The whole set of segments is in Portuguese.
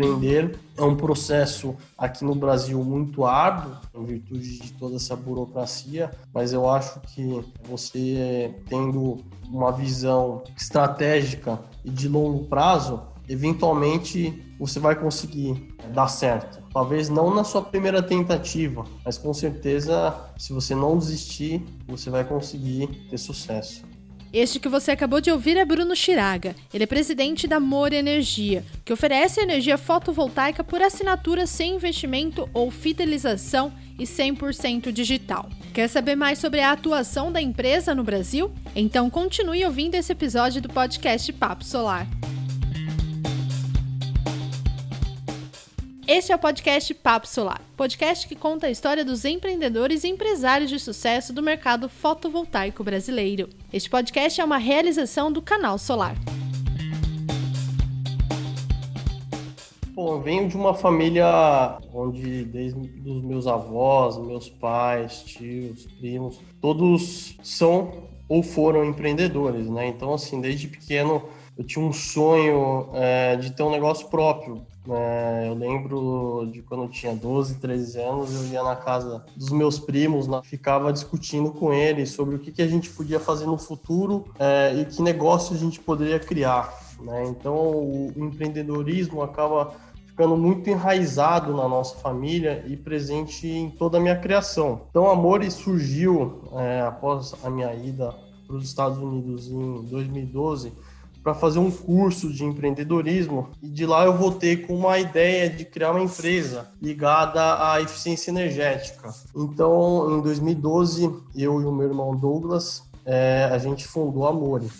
empreender. É um processo aqui no Brasil muito árduo, em virtude de toda essa burocracia, mas eu acho que você tendo uma visão estratégica e de longo prazo, eventualmente você vai conseguir dar certo. Talvez não na sua primeira tentativa, mas com certeza, se você não desistir, você vai conseguir ter sucesso. Este que você acabou de ouvir é Bruno Chiraga. Ele é presidente da More Energia, que oferece energia fotovoltaica por assinatura sem investimento ou fidelização e 100% digital. Quer saber mais sobre a atuação da empresa no Brasil? Então continue ouvindo esse episódio do podcast Papo Solar. Este é o podcast Papo Solar, podcast que conta a história dos empreendedores e empresários de sucesso do mercado fotovoltaico brasileiro. Este podcast é uma realização do Canal Solar. Bom, eu venho de uma família onde desde os meus avós, meus pais, tios, primos, todos são ou foram empreendedores, né? Então, assim, desde pequeno eu tinha um sonho é, de ter um negócio próprio. É, eu lembro de quando eu tinha 12, 13 anos, eu ia na casa dos meus primos, né, ficava discutindo com eles sobre o que, que a gente podia fazer no futuro é, e que negócio a gente poderia criar. Né? Então, o empreendedorismo acaba ficando muito enraizado na nossa família e presente em toda a minha criação. Então, o Amore surgiu é, após a minha ida para os Estados Unidos em 2012 para fazer um curso de empreendedorismo e de lá eu voltei com uma ideia de criar uma empresa ligada à eficiência energética. Então, em 2012, eu e o meu irmão Douglas, é, a gente fundou a Amore.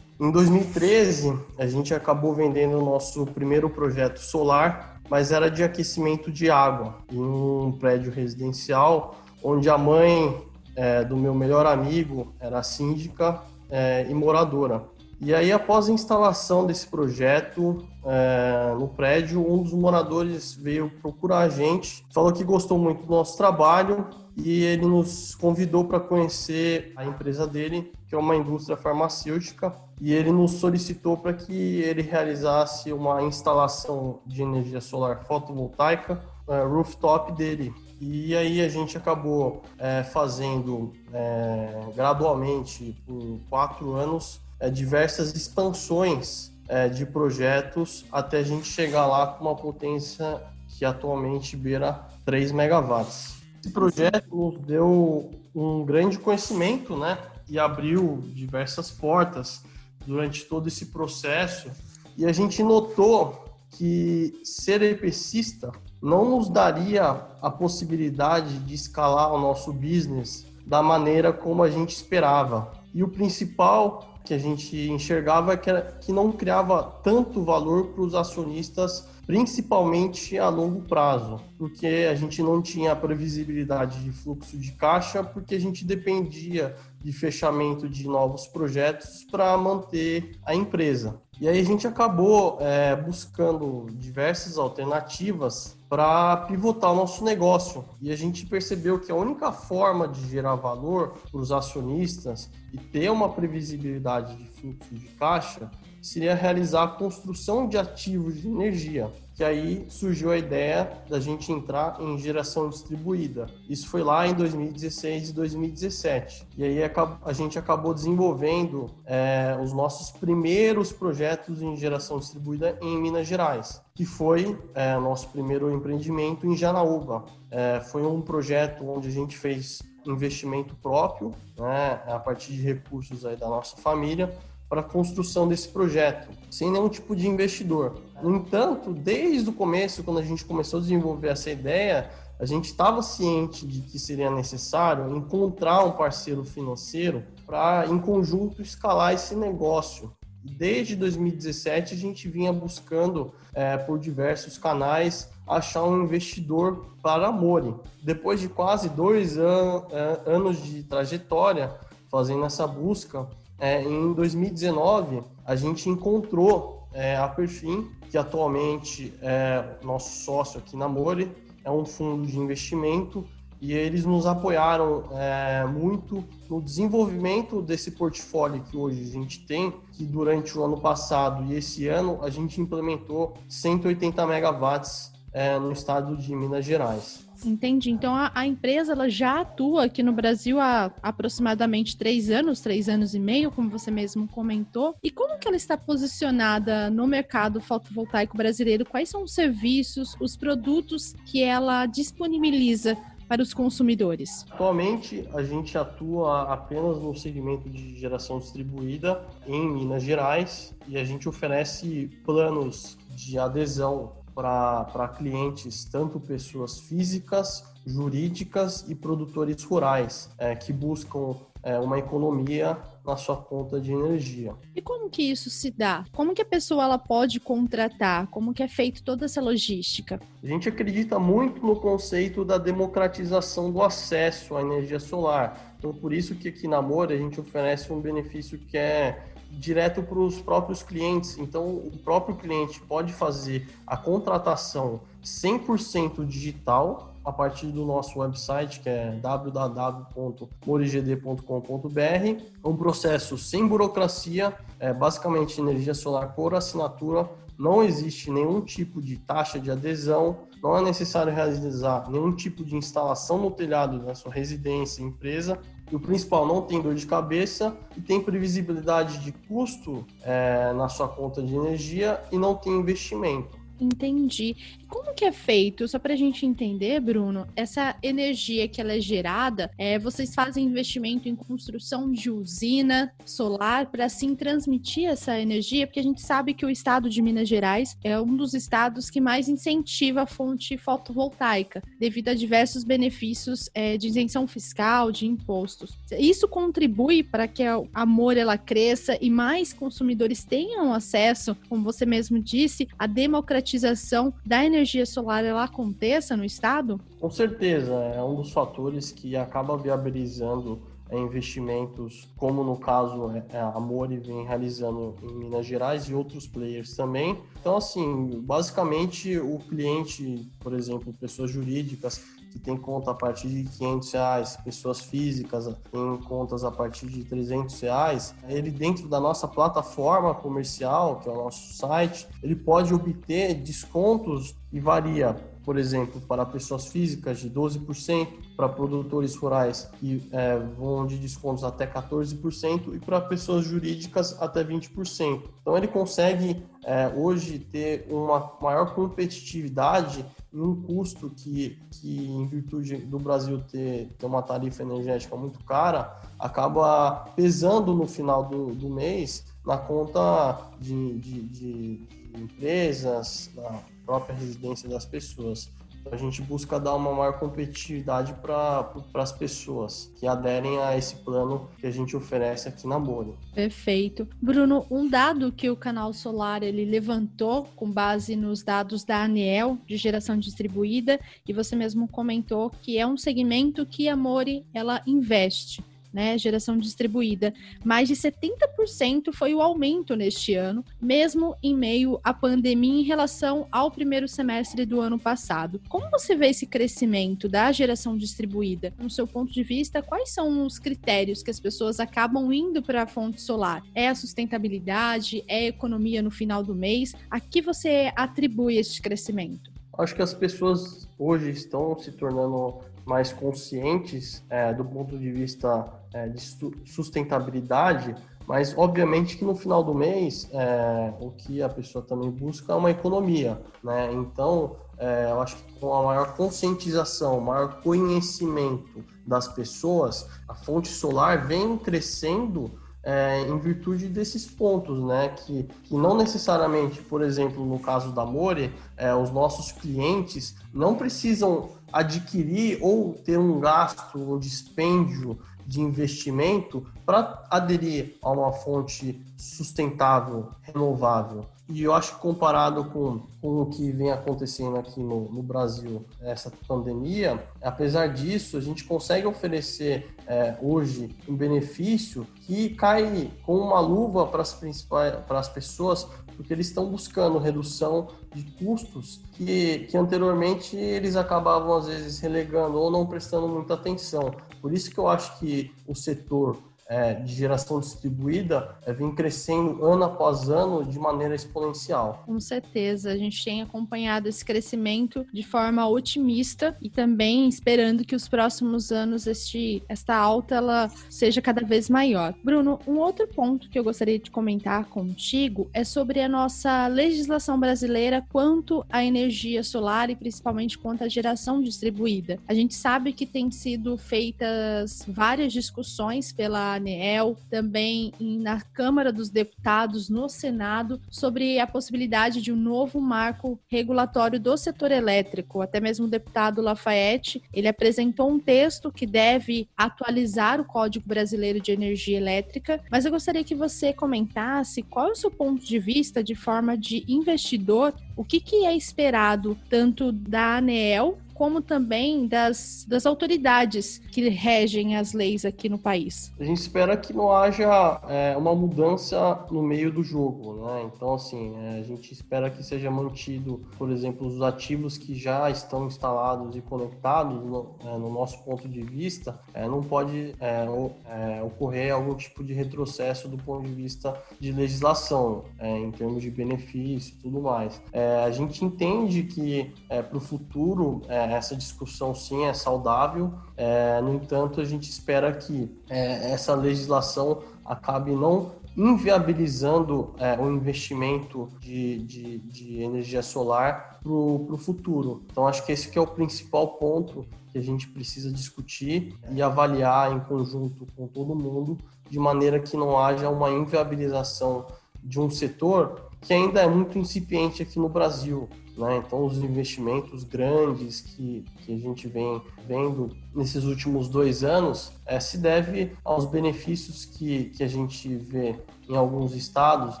Em 2013, a gente acabou vendendo o nosso primeiro projeto solar, mas era de aquecimento de água em um prédio residencial, onde a mãe é, do meu melhor amigo era síndica é, e moradora. E aí, após a instalação desse projeto é, no prédio, um dos moradores veio procurar a gente, falou que gostou muito do nosso trabalho e ele nos convidou para conhecer a empresa dele, que é uma indústria farmacêutica, e ele nos solicitou para que ele realizasse uma instalação de energia solar fotovoltaica é, rooftop dele. E aí a gente acabou é, fazendo é, gradualmente por quatro anos diversas expansões é, de projetos até a gente chegar lá com uma potência que atualmente beira 3 megawatts. Esse projeto nos deu um grande conhecimento, né? E abriu diversas portas durante todo esse processo. E a gente notou que ser EPCista não nos daria a possibilidade de escalar o nosso business da maneira como a gente esperava. E o principal que a gente enxergava que, era, que não criava tanto valor para os acionistas, principalmente a longo prazo, porque a gente não tinha previsibilidade de fluxo de caixa, porque a gente dependia de fechamento de novos projetos para manter a empresa. E aí a gente acabou é, buscando diversas alternativas para pivotar o nosso negócio. E a gente percebeu que a única forma de gerar valor para os acionistas e ter uma previsibilidade de fluxo de caixa seria realizar a construção de ativos de energia que aí surgiu a ideia da gente entrar em geração distribuída. Isso foi lá em 2016 e 2017. E aí a gente acabou desenvolvendo é, os nossos primeiros projetos em geração distribuída em Minas Gerais, que foi é, nosso primeiro empreendimento em Janaúba. É, foi um projeto onde a gente fez investimento próprio, né, a partir de recursos aí da nossa família, para a construção desse projeto, sem nenhum tipo de investidor. No entanto, desde o começo, quando a gente começou a desenvolver essa ideia, a gente estava ciente de que seria necessário encontrar um parceiro financeiro para, em conjunto, escalar esse negócio. Desde 2017, a gente vinha buscando, é, por diversos canais, achar um investidor para a Mori. Depois de quase dois an anos de trajetória fazendo essa busca, é, em 2019, a gente encontrou é, a Perfim, que atualmente é nosso sócio aqui na More, é um fundo de investimento e eles nos apoiaram é, muito no desenvolvimento desse portfólio que hoje a gente tem, que durante o ano passado e esse ano a gente implementou 180 megawatts é, no estado de Minas Gerais. Entendi. Então a, a, empresa ela já atua aqui no Brasil há aproximadamente três anos, três anos e meio, como você mesmo comentou. E como que ela está posicionada no mercado fotovoltaico brasileiro? Quais são os serviços, os produtos que ela disponibiliza para os consumidores? Atualmente, a gente atua apenas no segmento de geração distribuída em Minas Gerais e a gente oferece planos de adesão para clientes, tanto pessoas físicas, jurídicas e produtores rurais, é, que buscam é, uma economia na sua conta de energia. E como que isso se dá? Como que a pessoa ela pode contratar? Como que é feito toda essa logística? A gente acredita muito no conceito da democratização do acesso à energia solar. Então, por isso que aqui na Moura a gente oferece um benefício que é direto para os próprios clientes. Então, o próprio cliente pode fazer a contratação 100% digital a partir do nosso website, que é www.morigd.com.br. Um processo sem burocracia, é basicamente energia solar por assinatura, não existe nenhum tipo de taxa de adesão, não é necessário realizar nenhum tipo de instalação no telhado da sua residência, empresa, e o principal não tem dor de cabeça e tem previsibilidade de custo é, na sua conta de energia e não tem investimento. Entendi. Como que é feito? Só para a gente entender, Bruno, essa energia que ela é gerada, é, vocês fazem investimento em construção de usina solar para assim transmitir essa energia, porque a gente sabe que o estado de Minas Gerais é um dos estados que mais incentiva a fonte fotovoltaica, devido a diversos benefícios é, de isenção fiscal, de impostos. Isso contribui para que a Amor ela cresça e mais consumidores tenham acesso, como você mesmo disse, à democratização da energia energia solar ela aconteça no estado? Com certeza, é um dos fatores que acaba viabilizando é, investimentos, como no caso é, a Mori vem realizando em Minas Gerais e outros players também. Então, assim, basicamente o cliente, por exemplo, pessoas jurídicas que tem conta a partir de 500 reais, pessoas físicas têm contas a partir de 300 reais, ele dentro da nossa plataforma comercial, que é o nosso site, ele pode obter descontos e varia por exemplo, para pessoas físicas de 12%, para produtores rurais que é, vão de descontos até 14% e para pessoas jurídicas até 20%. Então ele consegue é, hoje ter uma maior competitividade em um custo que, que em virtude do Brasil ter, ter uma tarifa energética muito cara, acaba pesando no final do, do mês na conta de, de, de empresas, na própria residência das pessoas. A gente busca dar uma maior competitividade para as pessoas que aderem a esse plano que a gente oferece aqui na Bolha. Perfeito. Bruno, um dado que o canal Solar ele levantou com base nos dados da ANEEL de geração distribuída, e você mesmo comentou que é um segmento que a Mori ela investe né, geração distribuída. Mais de 70% foi o aumento neste ano, mesmo em meio à pandemia em relação ao primeiro semestre do ano passado. Como você vê esse crescimento da geração distribuída? No seu ponto de vista, quais são os critérios que as pessoas acabam indo para a fonte solar? É a sustentabilidade? É a economia no final do mês? A que você atribui esse crescimento? Acho que as pessoas hoje estão se tornando mais conscientes é, do ponto de vista é, de sustentabilidade, mas obviamente que no final do mês é, o que a pessoa também busca é uma economia, né? Então é, eu acho que com a maior conscientização, maior conhecimento das pessoas, a fonte solar vem crescendo é, em virtude desses pontos, né? Que, que não necessariamente, por exemplo, no caso da More, é, os nossos clientes não precisam adquirir ou ter um gasto, um dispêndio de investimento para aderir a uma fonte sustentável, renovável. E eu acho que comparado com, com o que vem acontecendo aqui no, no Brasil, essa pandemia, apesar disso, a gente consegue oferecer é, hoje um benefício que cai com uma luva para as principais para as pessoas, porque eles estão buscando redução de custos que, que anteriormente eles acabavam às vezes relegando ou não prestando muita atenção. Por isso que eu acho que o setor é, de geração distribuída é, vem crescendo ano após ano de maneira exponencial. Com certeza, a gente tem acompanhado esse crescimento de forma otimista e também esperando que os próximos anos este, esta alta ela seja cada vez maior. Bruno, um outro ponto que eu gostaria de comentar contigo é sobre a nossa legislação brasileira quanto à energia solar e principalmente quanto à geração distribuída. A gente sabe que tem sido feitas várias discussões pela ANEEL, também na Câmara dos Deputados, no Senado, sobre a possibilidade de um novo marco regulatório do setor elétrico. Até mesmo o deputado Lafayette, ele apresentou um texto que deve atualizar o Código Brasileiro de Energia Elétrica, mas eu gostaria que você comentasse qual é o seu ponto de vista de forma de investidor, o que, que é esperado tanto da ANEEL como também das, das autoridades que regem as leis aqui no país. A gente espera que não haja é, uma mudança no meio do jogo, né? Então, assim, é, a gente espera que seja mantido, por exemplo, os ativos que já estão instalados e conectados, no, é, no nosso ponto de vista, é, não pode é, é, ocorrer algum tipo de retrocesso do ponto de vista de legislação, em termos de benefício e tudo mais. a gente entende que para o futuro essa discussão sim é saudável, é, no entanto, a gente espera que é, essa legislação acabe não inviabilizando é, o investimento de, de, de energia solar para o futuro. Então, acho que esse que é o principal ponto que a gente precisa discutir e avaliar em conjunto com todo mundo, de maneira que não haja uma inviabilização de um setor que ainda é muito incipiente aqui no Brasil. Né? Então, os investimentos grandes que, que a gente vem vendo nesses últimos dois anos é, se deve aos benefícios que, que a gente vê em alguns estados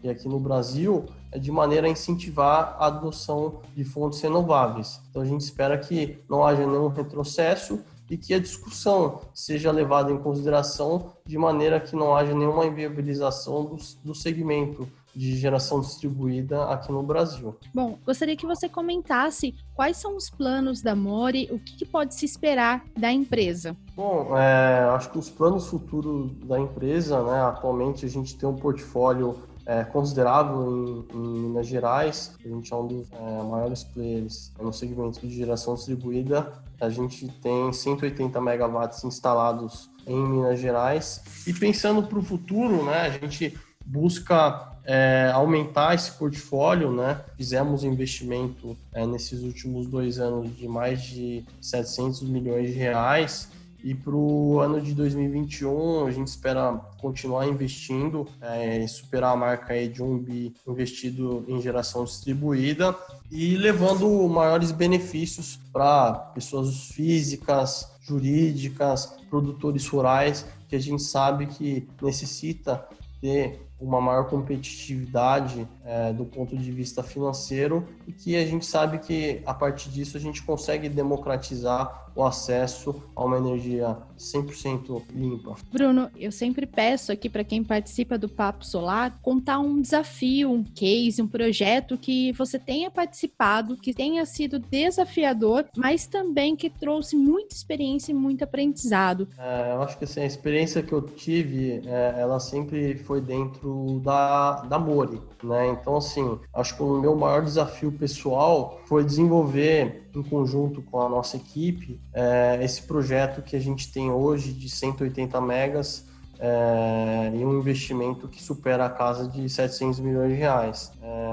e aqui no Brasil é de maneira a incentivar a adoção de fontes renováveis. Então, a gente espera que não haja nenhum retrocesso e que a discussão seja levada em consideração de maneira que não haja nenhuma inviabilização do, do segmento de geração distribuída aqui no Brasil. Bom, gostaria que você comentasse quais são os planos da Mori, o que, que pode se esperar da empresa. Bom, é, acho que os planos futuros da empresa, né, atualmente a gente tem um portfólio é, considerável em, em, Minas Gerais, a gente é um dos é, maiores players no segmento de geração distribuída. A gente tem 180 megawatts instalados em Minas Gerais. E pensando para o futuro, né, a gente busca é, aumentar esse portfólio, né? Fizemos investimento é, nesses últimos dois anos de mais de 700 milhões de reais e para o ano de 2021 a gente espera continuar investindo é, superar a marca aí de um bi investido em geração distribuída e levando maiores benefícios para pessoas físicas, jurídicas, produtores rurais, que a gente sabe que necessita ter uma maior competitividade é, do ponto de vista financeiro e que a gente sabe que a partir disso a gente consegue democratizar o acesso a uma energia 100% limpa. Bruno, eu sempre peço aqui para quem participa do Papo Solar contar um desafio, um case, um projeto que você tenha participado, que tenha sido desafiador, mas também que trouxe muita experiência e muito aprendizado. É, eu acho que assim, a experiência que eu tive, é, ela sempre foi dentro da, da Mori, né? Então, assim, acho que o meu maior desafio pessoal foi desenvolver, em conjunto com a nossa equipe, é, esse projeto que a gente tem hoje de 180 megas é, e um investimento que supera a casa de 700 milhões de reais. É,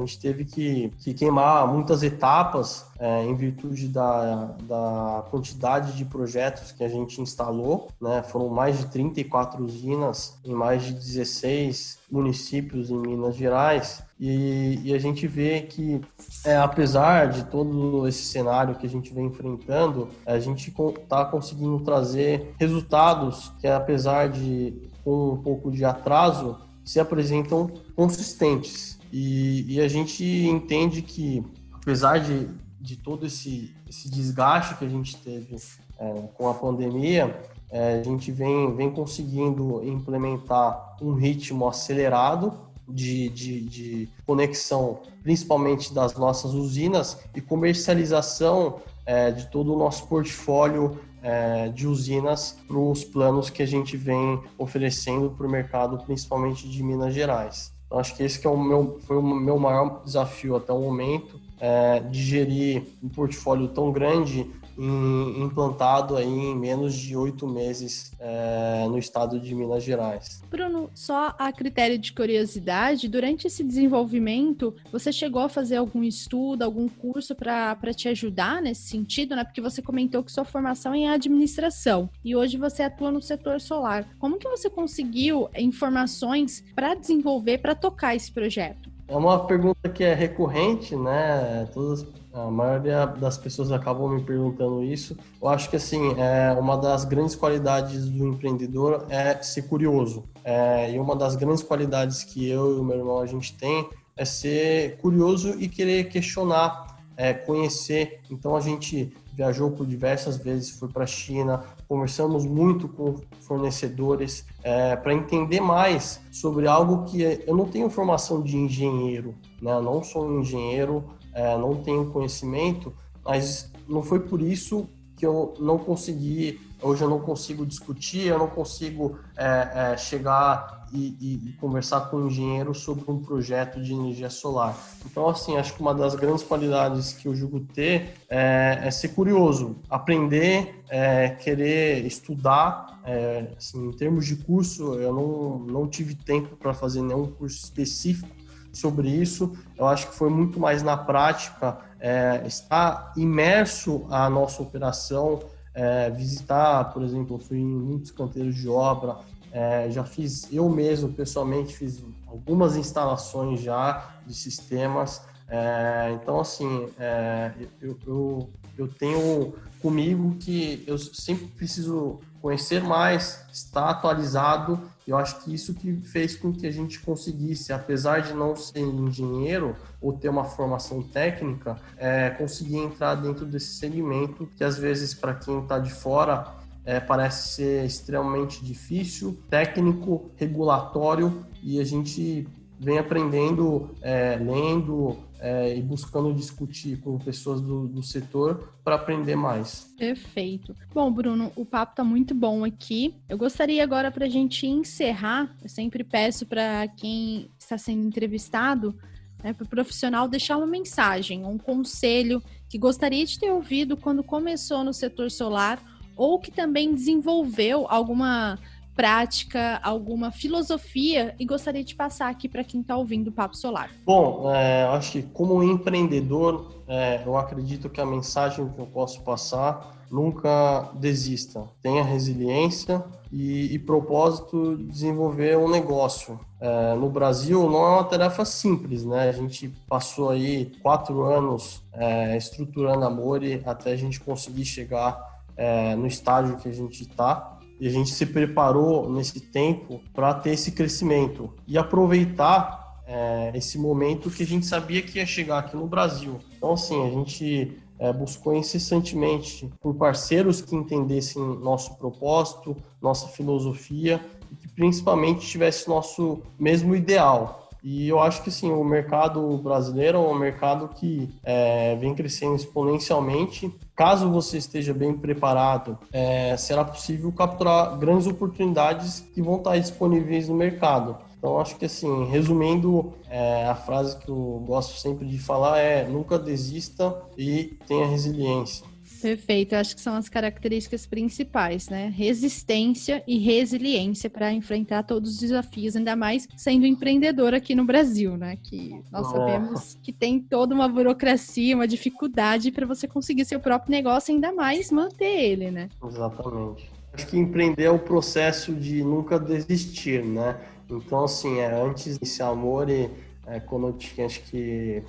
gente teve que, que queimar muitas etapas é, em virtude da, da quantidade de projetos que a gente instalou. Né? Foram mais de 34 usinas em mais de 16 municípios em Minas Gerais. E, e, a gente vê que, é, apesar de todo esse cenário que a gente vem enfrentando, a gente está conseguindo trazer resultados que, apesar de com um pouco de atraso, se apresentam consistentes. E, e a gente entende que, apesar de, de todo esse, esse desgaste que a gente teve é, com a pandemia, é, a gente vem, vem conseguindo implementar um ritmo acelerado de, de, de, conexão, principalmente das nossas usinas, e comercialização é, de todo o nosso portfólio é, de usinas para os planos que a gente vem oferecendo para o mercado, principalmente de Minas Gerais. Então, acho que esse que é o meu, foi o meu maior desafio até o momento, é, de gerir um portfólio tão grande implantado aí em menos de oito meses é, no estado de Minas Gerais. Bruno, só a critério de curiosidade, durante esse desenvolvimento, você chegou a fazer algum estudo, algum curso para te ajudar nesse sentido, né? Porque você comentou que sua formação é em administração e hoje você atua no setor solar. Como que você conseguiu informações para desenvolver, para tocar esse projeto? É uma pergunta que é recorrente, né? Todas, a maioria das pessoas acabam me perguntando isso. Eu acho que assim, é uma das grandes qualidades do empreendedor é ser curioso. É, e uma das grandes qualidades que eu e o meu irmão a gente tem é ser curioso e querer questionar, é, conhecer. Então a gente viajou por diversas vezes, foi para a China, conversamos muito com fornecedores é, para entender mais sobre algo que eu não tenho formação de engenheiro, né? Eu não sou um engenheiro, é, não tenho conhecimento, mas não foi por isso que eu não consegui, hoje eu não consigo discutir, eu não consigo é, é, chegar e, e, conversar com um engenheiro sobre um projeto de energia solar. Então, assim, acho que uma das grandes qualidades que eu julgo ter é, é ser curioso, aprender, é, querer estudar. É, assim, em termos de curso, eu não, não tive tempo para fazer nenhum curso específico sobre isso. Eu acho que foi muito mais na prática é, estar imerso à nossa operação, é, visitar, por exemplo, fui em muitos canteiros de obra, é, já fiz, eu mesmo, pessoalmente, fiz algumas instalações já de sistemas. É, então, assim, é, eu, eu, eu tenho comigo que eu sempre preciso conhecer mais, estar atualizado. Eu acho que isso que fez com que a gente conseguisse, apesar de não ser engenheiro ou ter uma formação técnica, é, conseguir entrar dentro desse segmento que às vezes para quem está de fora é, parece ser extremamente difícil, técnico, regulatório e a gente vem aprendendo, é, lendo, é, e buscando discutir com pessoas do, do setor para aprender mais. Perfeito. Bom, Bruno, o papo está muito bom aqui. Eu gostaria agora para a gente encerrar, eu sempre peço para quem está sendo entrevistado, né, para o profissional deixar uma mensagem, um conselho que gostaria de ter ouvido quando começou no setor solar ou que também desenvolveu alguma prática, alguma filosofia e gostaria de passar aqui para quem está ouvindo o Papo Solar. Bom, é, acho que como empreendedor, é, eu acredito que a mensagem que eu posso passar nunca desista. Tenha resiliência e, e propósito de desenvolver um negócio. É, no Brasil não é uma tarefa simples, né? A gente passou aí quatro anos é, estruturando a Mori até a gente conseguir chegar é, no estágio que a gente está e a gente se preparou nesse tempo para ter esse crescimento e aproveitar é, esse momento que a gente sabia que ia chegar aqui no Brasil. Então, assim, a gente é, buscou incessantemente por parceiros que entendessem nosso propósito, nossa filosofia e que principalmente tivesse nosso mesmo ideal. E eu acho que sim, o mercado brasileiro é um mercado que é, vem crescendo exponencialmente. Caso você esteja bem preparado, é, será possível capturar grandes oportunidades que vão estar disponíveis no mercado. Então, acho que assim, resumindo, é, a frase que eu gosto sempre de falar é: nunca desista e tenha resiliência. Perfeito, eu acho que são as características principais, né? Resistência e resiliência para enfrentar todos os desafios, ainda mais sendo empreendedor aqui no Brasil, né? Que nós sabemos que tem toda uma burocracia, uma dificuldade para você conseguir seu próprio negócio, ainda mais manter ele, né? Exatamente. Acho que empreender é o processo de nunca desistir, né? Então, assim, é, antes desse amor, e, é, quando eu tinha acho que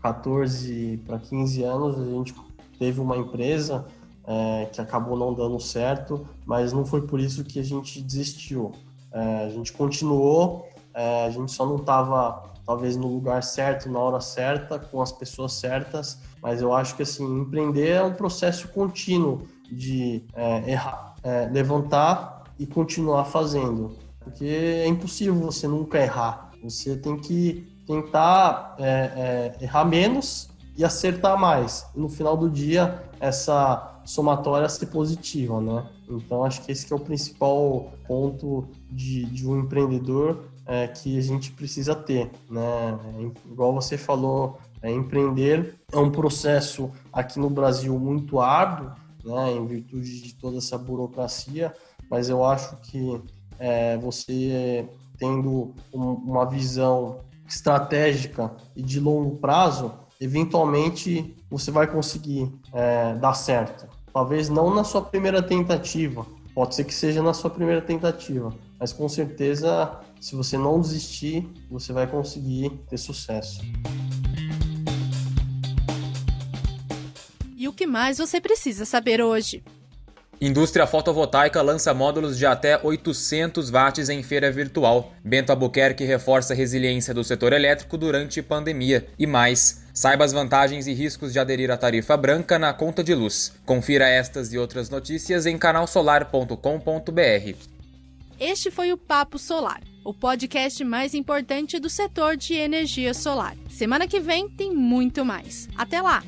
14 para 15 anos, a gente teve uma empresa é, que acabou não dando certo, mas não foi por isso que a gente desistiu. É, a gente continuou, é, a gente só não estava talvez no lugar certo, na hora certa, com as pessoas certas, mas eu acho que assim, empreender é um processo contínuo de é, errar, é, levantar e continuar fazendo, porque é impossível você nunca errar, você tem que tentar é, errar menos e acertar mais, no final do dia essa somatória ser positiva, né? Então acho que esse que é o principal ponto de, de um empreendedor é, que a gente precisa ter, né? É, igual você falou, é, empreender é um processo aqui no Brasil muito árduo, né? Em virtude de toda essa burocracia, mas eu acho que é, você tendo um, uma visão estratégica e de longo prazo, eventualmente você vai conseguir é, dar certo. Talvez não na sua primeira tentativa, pode ser que seja na sua primeira tentativa, mas com certeza se você não desistir, você vai conseguir ter sucesso. E o que mais você precisa saber hoje? Indústria fotovoltaica lança módulos de até 800 watts em feira virtual. Bento Albuquerque reforça a resiliência do setor elétrico durante pandemia. E mais, saiba as vantagens e riscos de aderir à tarifa branca na conta de luz. Confira estas e outras notícias em canalsolar.com.br. Este foi o Papo Solar o podcast mais importante do setor de energia solar. Semana que vem tem muito mais. Até lá!